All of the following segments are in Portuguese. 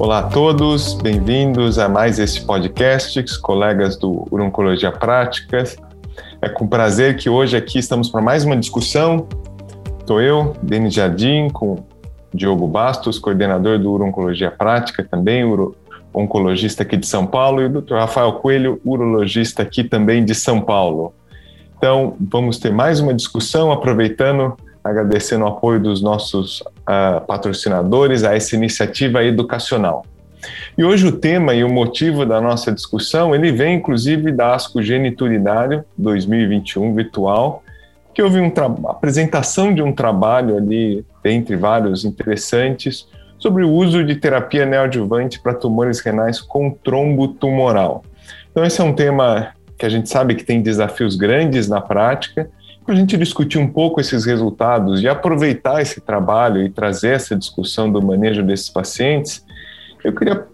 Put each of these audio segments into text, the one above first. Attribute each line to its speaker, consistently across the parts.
Speaker 1: Olá a todos, bem-vindos a mais esse podcast, colegas do Urologia Práticas. É com prazer que hoje aqui estamos para mais uma discussão. Estou eu, Denis Jardim, com Diogo Bastos, coordenador do Urologia Prática, também uro oncologista aqui de São Paulo, e o Dr. Rafael Coelho, urologista aqui também de São Paulo. Então, vamos ter mais uma discussão, aproveitando, agradecendo o apoio dos nossos uh, patrocinadores a essa iniciativa educacional. E hoje o tema e o motivo da nossa discussão, ele vem inclusive da ASCO Geniturinário 2021 virtual, que houve uma apresentação de um trabalho ali, dentre vários interessantes, sobre o uso de terapia neoadjuvante para tumores renais com trombo tumoral. Então esse é um tema que a gente sabe que tem desafios grandes na prática, para a gente discutir um pouco esses resultados e aproveitar esse trabalho e trazer essa discussão do manejo desses pacientes, eu queria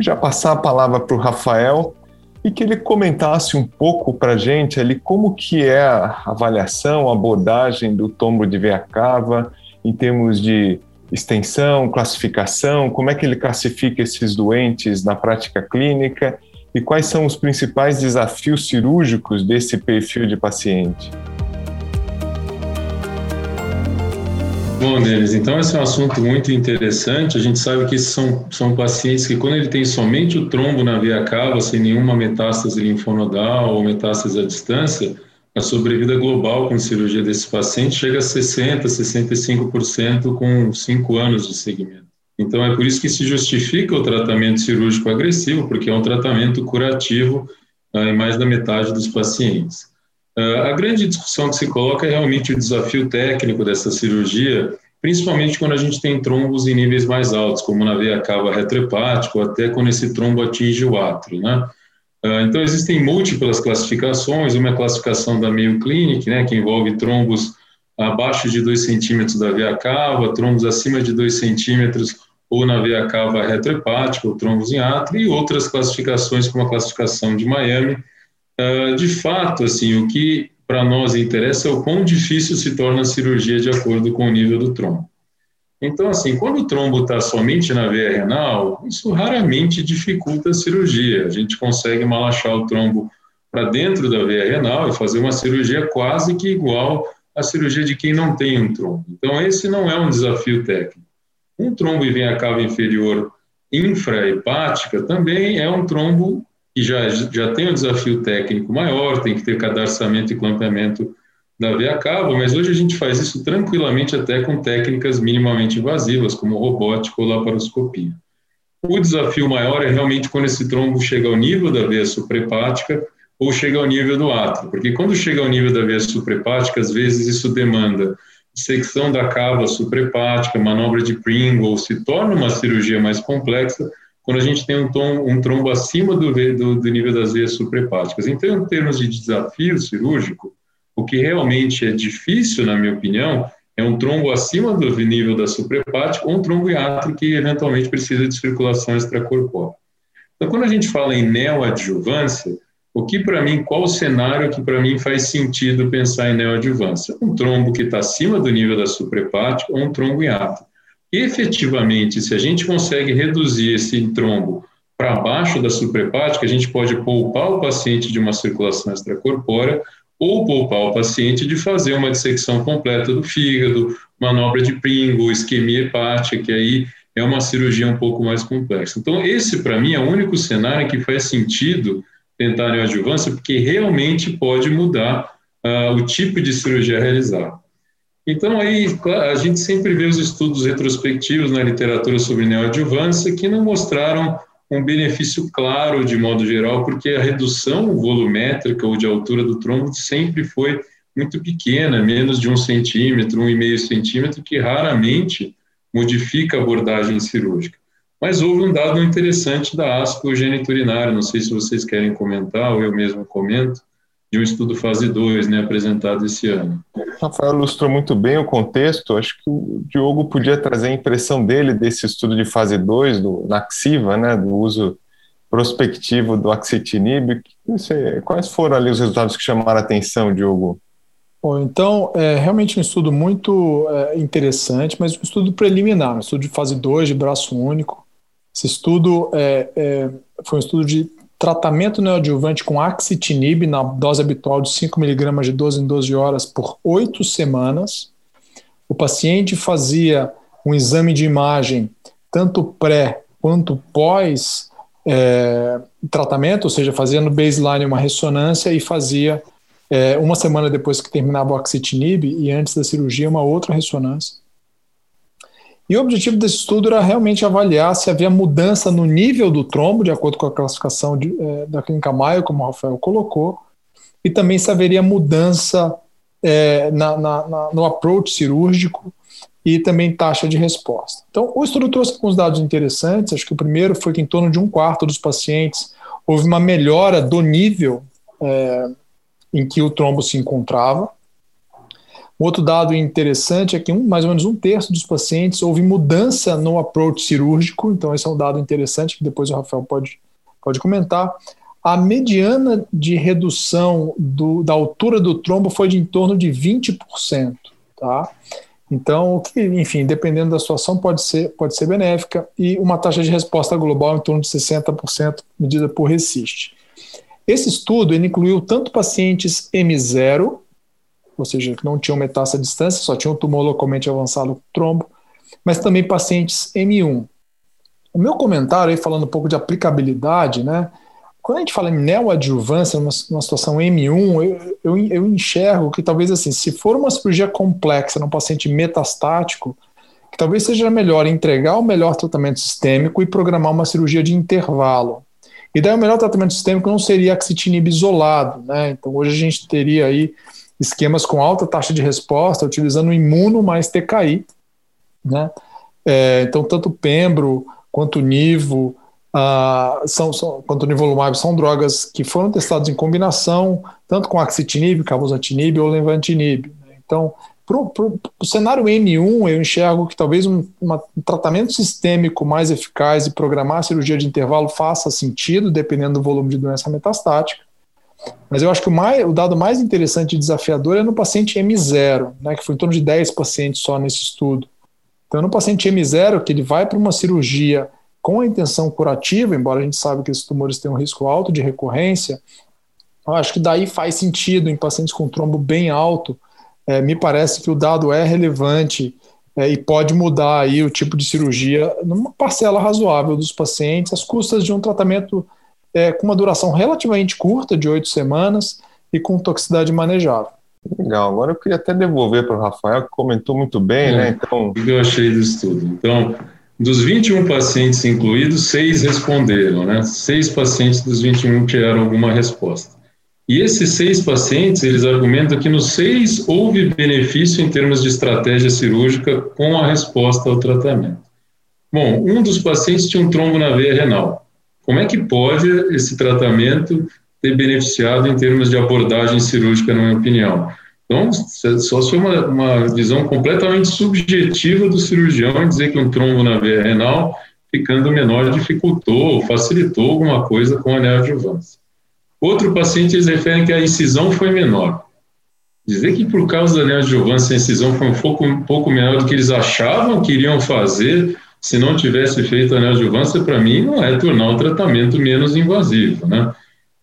Speaker 1: já passar a palavra para o Rafael e que ele comentasse um pouco para a gente ali como que é a avaliação, a abordagem do tombo de veia cava em termos de extensão, classificação, como é que ele classifica esses doentes na prática clínica e quais são os principais desafios cirúrgicos desse perfil de paciente?
Speaker 2: Bom, Denis, então esse é um assunto muito interessante. A gente sabe que são, são pacientes que, quando ele tem somente o trombo na via cava, sem nenhuma metástase linfonodal ou metástase à distância, a sobrevida global com cirurgia desse paciente chega a 60%, 65% com 5 anos de segmento. Então, é por isso que se justifica o tratamento cirúrgico agressivo, porque é um tratamento curativo uh, em mais da metade dos pacientes. Uh, a grande discussão que se coloca é realmente o desafio técnico dessa cirurgia, principalmente quando a gente tem trombos em níveis mais altos, como na veia cava retrohepática, ou até quando esse trombo atinge o átrio, né? Uh, então, existem múltiplas classificações, uma é a classificação da Mayo Clinic, né, que envolve trombos abaixo de 2 centímetros da veia cava, trombos acima de 2 centímetros ou na veia cava retrohepática, ou trombos em átrio, e outras classificações, como a classificação de Miami. Uh, de fato, assim, o que para nós interessa é o quão difícil se torna a cirurgia de acordo com o nível do trombo. Então, assim, quando o trombo está somente na veia renal, isso raramente dificulta a cirurgia. A gente consegue malachar o trombo para dentro da veia renal e fazer uma cirurgia quase que igual à cirurgia de quem não tem um trombo. Então, esse não é um desafio técnico. Um trombo em veia cava inferior infrahepática também é um trombo que já, já tem um desafio técnico maior, tem que ter cadarçamento e clampeamento da veia cava, mas hoje a gente faz isso tranquilamente até com técnicas minimamente invasivas, como robótica ou laparoscopia. O desafio maior é realmente quando esse trombo chega ao nível da veia suprahepática ou chega ao nível do átrio, porque quando chega ao nível da veia suprahepática, às vezes isso demanda secção da cava suprahepática, manobra de Pringle, se torna uma cirurgia mais complexa quando a gente tem um, tom, um trombo acima do, do, do, nível das veias suprahepáticas. Então, em termos de desafio cirúrgico, o que realmente é difícil, na minha opinião, é um trombo acima do nível da suprahepática ou um trombo hiato que eventualmente precisa de circulação extracorpórea. Então, quando a gente fala em neoadjuvância, o que para mim, qual o cenário que para mim faz sentido pensar em neoadjuvância? Um trombo que está acima do nível da suprahepática ou um trombo hiato. Efetivamente, se a gente consegue reduzir esse trombo para baixo da suprahepática, a gente pode poupar o paciente de uma circulação extracorpórea ou poupar o paciente de fazer uma dissecção completa do fígado, manobra de Pringle, isquemia hepática, que aí é uma cirurgia um pouco mais complexa. Então, esse, para mim, é o único cenário que faz sentido tentar neoadjuvância, porque realmente pode mudar uh, o tipo de cirurgia realizada. Então, aí, a gente sempre vê os estudos retrospectivos na literatura sobre neoadjuvância que não mostraram um benefício claro, de modo geral, porque a redução volumétrica ou de altura do trombo sempre foi muito pequena, menos de um centímetro, um e meio centímetro, que raramente modifica a abordagem cirúrgica. Mas houve um dado interessante da ASCO geniturinária, não sei se vocês querem comentar, ou eu mesmo comento, de um estudo fase 2, né, apresentado esse ano.
Speaker 1: Rafael ilustrou muito bem o contexto, acho que o Diogo podia trazer a impressão dele desse estudo de fase 2, do Naxiva, né, do uso prospectivo do axitinib. Quais foram ali os resultados que chamaram a atenção, Diogo?
Speaker 3: Bom, então, é realmente um estudo muito é, interessante, mas um estudo preliminar, um estudo de fase 2, de braço único, Esse estudo é, é, foi um estudo de tratamento neoadjuvante com axitinib na dose habitual de 5mg de 12 em 12 horas por oito semanas. O paciente fazia um exame de imagem tanto pré quanto pós é, tratamento, ou seja, fazia no baseline uma ressonância e fazia é, uma semana depois que terminava o axitinib e antes da cirurgia uma outra ressonância. E o objetivo desse estudo era realmente avaliar se havia mudança no nível do trombo, de acordo com a classificação de, é, da clínica Mayo, como o Rafael colocou, e também se haveria mudança é, na, na, na, no approach cirúrgico e também taxa de resposta. Então, o estudo trouxe alguns dados interessantes. Acho que o primeiro foi que em torno de um quarto dos pacientes houve uma melhora do nível é, em que o trombo se encontrava. Outro dado interessante é que um, mais ou menos um terço dos pacientes houve mudança no approach cirúrgico, então esse é um dado interessante que depois o Rafael pode, pode comentar. A mediana de redução do, da altura do trombo foi de em torno de 20%. Tá? Então, que, enfim, dependendo da situação, pode ser, pode ser benéfica, e uma taxa de resposta global em torno de 60%, medida por RESIST. Esse estudo incluiu tanto pacientes M0, ou seja, que não tinham metástase à distância, só tinham tumor localmente avançado com trombo, mas também pacientes M1. O meu comentário aí, falando um pouco de aplicabilidade, né? Quando a gente fala em neoadjuvância, numa, numa situação M1, eu, eu, eu, enxergo que talvez assim, se for uma cirurgia complexa num paciente metastático, que talvez seja melhor entregar o melhor tratamento sistêmico e programar uma cirurgia de intervalo. E daí o melhor tratamento sistêmico não seria axitinib isolado, né? Então hoje a gente teria aí esquemas com alta taxa de resposta, utilizando imuno mais TKI. Né? É, então, tanto Pembro quanto Nivo, uh, são, são, quanto Nivolumab são drogas que foram testadas em combinação, tanto com axitinib, cabozantinib ou levantinib. Né? Então, para o cenário N1, eu enxergo que talvez um, uma, um, tratamento sistêmico mais eficaz e programar cirurgia de intervalo faça sentido, dependendo do volume de doença metastática. Mas eu acho que o, mais, o dado mais interessante e desafiador é no paciente M0, né, que foi em torno de 10 pacientes só nesse estudo. Então, no paciente M0, que ele vai para uma cirurgia com a intenção curativa, embora a gente saiba que esses tumores têm um risco alto de recorrência, eu acho que daí faz sentido em pacientes com trombo bem alto. É, me parece que o dado é relevante é, e pode mudar aí o tipo de cirurgia numa parcela razoável dos pacientes, às custas de um tratamento é, com uma duração relativamente curta, de oito semanas, e com toxicidade manejável.
Speaker 1: Legal, agora eu queria até devolver para o Rafael, que comentou muito bem, é, né?
Speaker 2: Então... O que eu achei do estudo? Então, dos 21 pacientes incluídos, seis responderam, né? Seis pacientes dos 21 tiveram alguma resposta. E esses seis pacientes, eles argumentam que nos seis houve benefício em termos de estratégia cirúrgica com a resposta ao tratamento. Bom, um dos pacientes tinha um trombo na veia renal. Como é que pode esse tratamento ter beneficiado em termos de abordagem cirúrgica, na minha opinião? Então, só foi uma, uma visão completamente subjetiva do cirurgião em dizer que um trombo na veia renal ficando menor dificultou, facilitou alguma coisa com a neoadjuvância. Outro paciente, eles referem que a incisão foi menor. Dizer que por causa da neoadjuvância a incisão foi um pouco, um pouco menor do que eles achavam que iriam fazer se não tivesse feito a neoadjuvância, para mim, não é tornar o tratamento menos invasivo, né?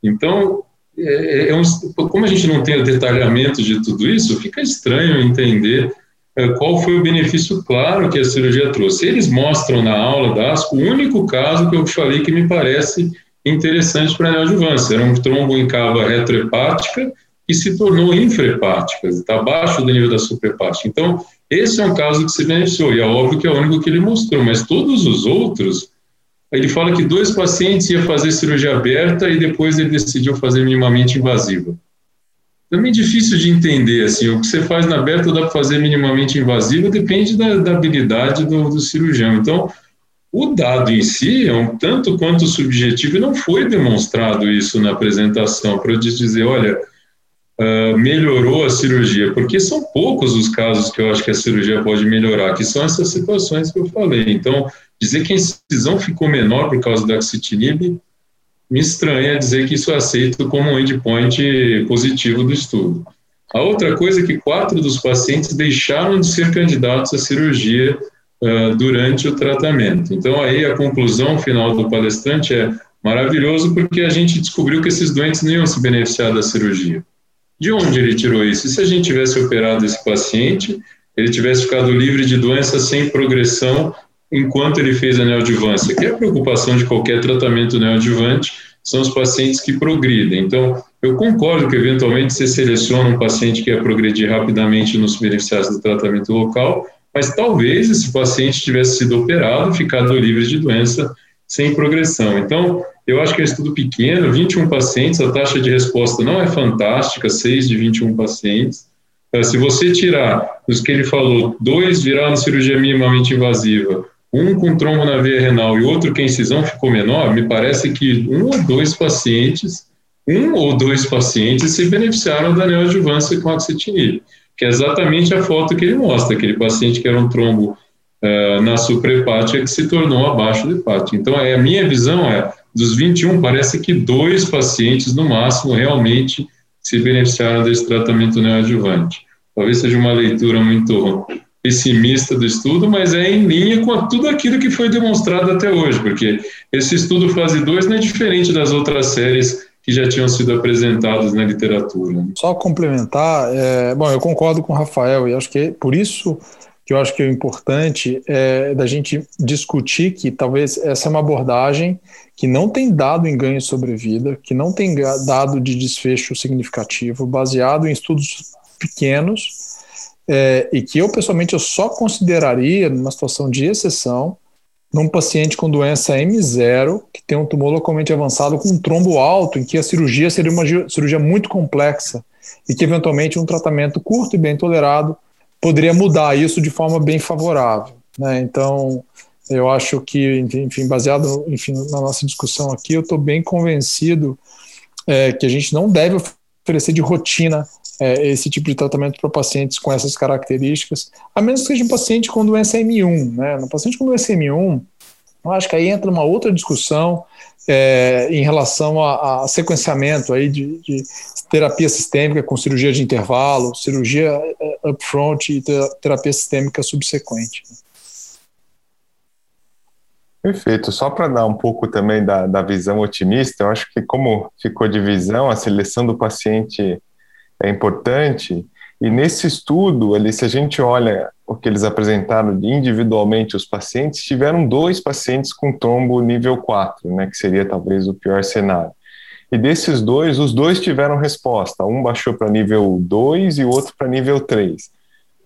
Speaker 2: Então, é, é, é um, como a gente não tem o detalhamento de tudo isso, fica estranho entender é, qual foi o benefício claro que a cirurgia trouxe. Eles mostram na aula da ASCO o único caso que eu falei que me parece interessante para a neoadjuvância, era um trombo em cava retrohepática que se tornou infrahepática, está abaixo do nível da suprahepática. Então, esse é um caso que se beneficiou, e é óbvio que é o único que ele mostrou, mas todos os outros, ele fala que dois pacientes iam fazer cirurgia aberta e depois ele decidiu fazer minimamente invasiva. Também difícil de entender, assim, o que você faz na aberta dá para fazer minimamente invasiva, depende da, da habilidade do, do, cirurgião. Então, o dado em si é um tanto quanto subjetivo e não foi demonstrado isso na apresentação, para eu dizer, olha, uh, melhorou a cirurgia, porque são poucos os casos que eu acho que a cirurgia pode melhorar, que são essas situações que eu falei. Então, dizer que a incisão ficou menor por causa da axitinib me estranha dizer que isso é aceito como um endpoint positivo do estudo. A outra coisa é que quatro dos pacientes deixaram de ser candidatos à cirurgia uh, durante o tratamento. Então, aí a conclusão final do palestrante é maravilhoso porque a gente descobriu que esses doentes não iam se beneficiar da cirurgia. De onde ele tirou isso? E se a gente tivesse operado esse paciente, ele tivesse ficado livre de doença sem progressão enquanto ele fez a neoadjuvância, que é a preocupação de qualquer tratamento neoadjuvante, são os pacientes que progridem. Então, eu concordo que eventualmente você seleciona um paciente que ia progredir rapidamente não se beneficiasse do tratamento local, mas talvez esse paciente tivesse sido operado, ficado livre de doença sem progressão. Então, eu acho que é um estudo pequeno, 21 pacientes, a taxa de resposta não é fantástica, 6 de 21 pacientes. Eh, se você tirar os que ele falou, dois viraram cirurgia minimamente invasiva, um com trombo na veia renal e outro que a incisão ficou menor, me parece que um ou dois pacientes, um ou dois pacientes se beneficiaram da neoadjuvância com axitinib, que é exatamente a foto que ele mostra, aquele paciente que era um trombo uh, na suprahepática que se tornou abaixo do hepático. Então, é, a minha visão é, dos 21, parece que dois pacientes, no máximo, realmente se beneficiaram desse tratamento neoadjuvante. Talvez seja uma leitura muito pessimista do estudo, mas é em linha com tudo aquilo que foi demonstrado até hoje, porque esse estudo fase 2 não é diferente das outras séries que já tinham sido apresentadas na literatura.
Speaker 3: Só complementar, é, bom, eu concordo com o Rafael e acho que é por isso que eu acho que o importante é da gente discutir que talvez essa é uma abordagem que não tem dado em ganho sobre vida, que não tem dado de desfecho significativo, baseado em estudos pequenos, é, e que eu pessoalmente eu só consideraria numa situação de exceção num paciente com doença M0, que tem um tumor localmente avançado com um trombo alto, em que a cirurgia seria uma cirurgia muito complexa e que eventualmente um tratamento curto e bem tolerado poderia mudar isso de forma bem favorável. Né? Então, eu acho que, enfim, baseado enfim, na nossa discussão aqui, eu estou bem convencido é, que a gente não deve oferecer de rotina é, esse tipo de tratamento para pacientes com essas características, a menos que seja um paciente com doença M1. Né? No paciente com doença M1, eu acho que aí entra uma outra discussão é, em relação a, a sequenciamento aí de, de, terapia sistêmica com cirurgia de intervalo, cirurgia é, upfront e terapia sistêmica subsequente.
Speaker 1: Perfeito. Só para dar um pouco também da, da visão otimista, eu acho que como ficou de visão, a seleção do paciente é importante. E nesse estudo, ali, se a gente olha o que eles apresentaram individualmente os pacientes, tiveram dois pacientes com trombo nível 4, né, que seria talvez o pior cenário. E desses dois, os dois tiveram resposta. Um baixou para nível 2 e o outro para nível 3.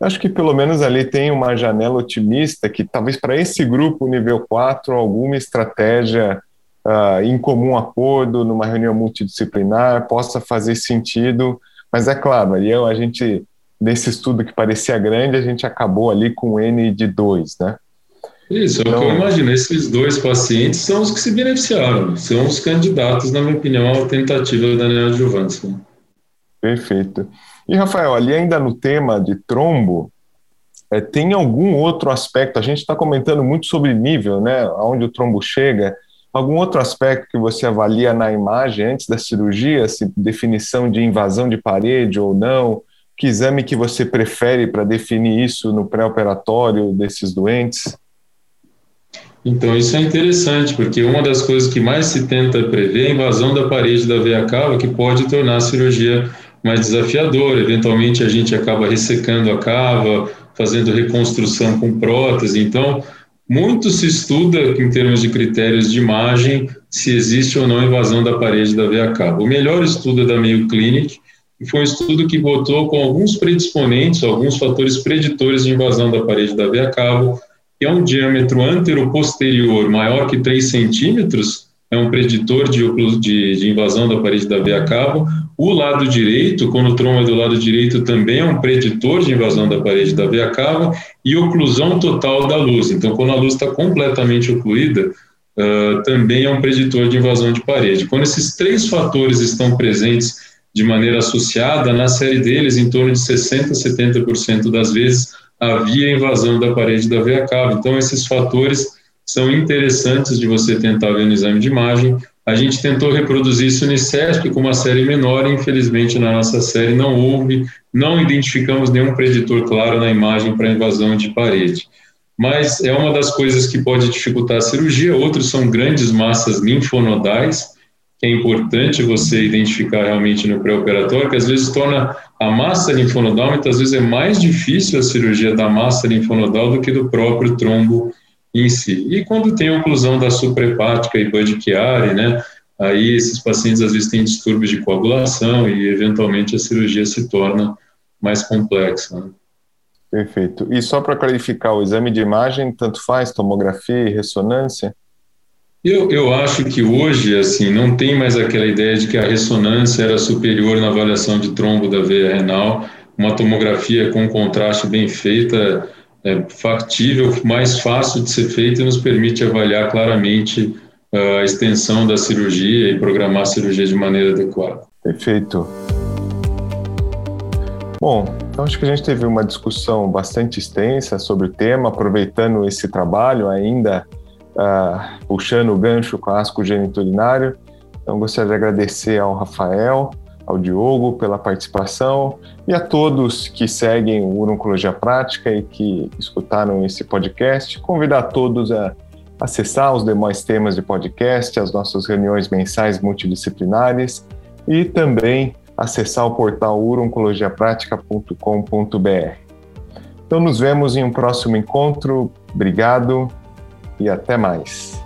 Speaker 1: Acho que pelo menos ali tem uma janela otimista que talvez para esse grupo nível 4 alguma estratégia uh, em comum acordo, numa reunião multidisciplinar, possa fazer sentido. Mas é claro, aí a gente, nesse estudo que parecia grande, a gente acabou ali com N de 2, né?
Speaker 2: Isso, então, é o que eu então imagino. Esses dois pacientes são os que se beneficiaram, são os candidatos, na minha opinião, à tentativa da neoadjuvância.
Speaker 1: Perfeito. E, Rafael, ali ainda no tema de trombo, é, tem algum outro aspecto? A gente está comentando muito sobre nível, né? Aonde o trombo chega. Algum outro aspecto que você avalia na imagem antes da cirurgia, se definição de invasão de parede ou não? Que exame que você prefere para definir isso no pré-operatório desses doentes?
Speaker 2: Então, isso é interessante, porque uma das coisas que mais se tenta prever é a invasão da parede da veia cava, que pode tornar a cirurgia mais desafiadora. Eventualmente, a gente acaba ressecando a cava, fazendo reconstrução com prótese. Então, muito se estuda, em termos de critérios de imagem, se existe ou não invasão da parede da veia cava. O melhor estudo é da Mayo Clinic, que foi um estudo que botou com alguns predisponentes, alguns fatores preditores de invasão da parede da veia cava, que é um diâmetro antero-posterior maior que 3 centímetros, é um preditor de, de, de, invasão da parede da veia cava. O lado direito, quando o trombo é do lado direito, também é um preditor de invasão da parede da veia cava e oclusão total da luz. Então, quando a luz está completamente ocluída, uh, também é um preditor de invasão de parede. Quando esses três fatores estão presentes de maneira associada, na série deles, em torno de 60% a 70% das vezes, havia invasão da parede da veia cava. Então, esses fatores são interessantes de você tentar ver no exame de imagem. A gente tentou reproduzir isso no ICESP com uma série menor, infelizmente na nossa série não houve, não identificamos nenhum preditor claro na imagem para invasão de parede. mas é uma das coisas que pode dificultar a cirurgia. Outros são grandes massas linfonodais, que é importante você identificar realmente no pré-operatório, que às vezes torna a massa linfonodal, muitas vezes é mais difícil a cirurgia da massa linfonodal do que do próprio trombo em si. E quando tem oclusão da suprahepática e Budd-Chiari, né, aí esses pacientes às vezes têm distúrbios de coagulação e eventualmente a cirurgia se torna mais complexa. Né?
Speaker 1: Perfeito. E só para clarificar, o exame de imagem tanto faz tomografia e ressonância?
Speaker 2: Eu, eu acho que hoje, assim, não tem mais aquela ideia de que a ressonância era superior na avaliação de trombo da veia renal. Uma tomografia com contraste bem feita é factível, mais fácil de ser feita e nos permite avaliar claramente uh, a extensão da cirurgia e programar a cirurgia de maneira adequada.
Speaker 1: Perfeito. Bom, então acho que a gente teve uma discussão bastante extensa sobre o tema, aproveitando esse trabalho ainda uh, puxando o gancho com asco geniturinário. Então, gostaria de agradecer ao Rafael, ao Diogo pela participação e a todos que seguem o Urologia Prática e que escutaram esse podcast. Convidar todos a acessar os demais temas de podcast, as nossas reuniões mensais multidisciplinares e também acessar o portal uroncologiapratica.com.br. Então nos vemos em um próximo encontro. Obrigado e até mais.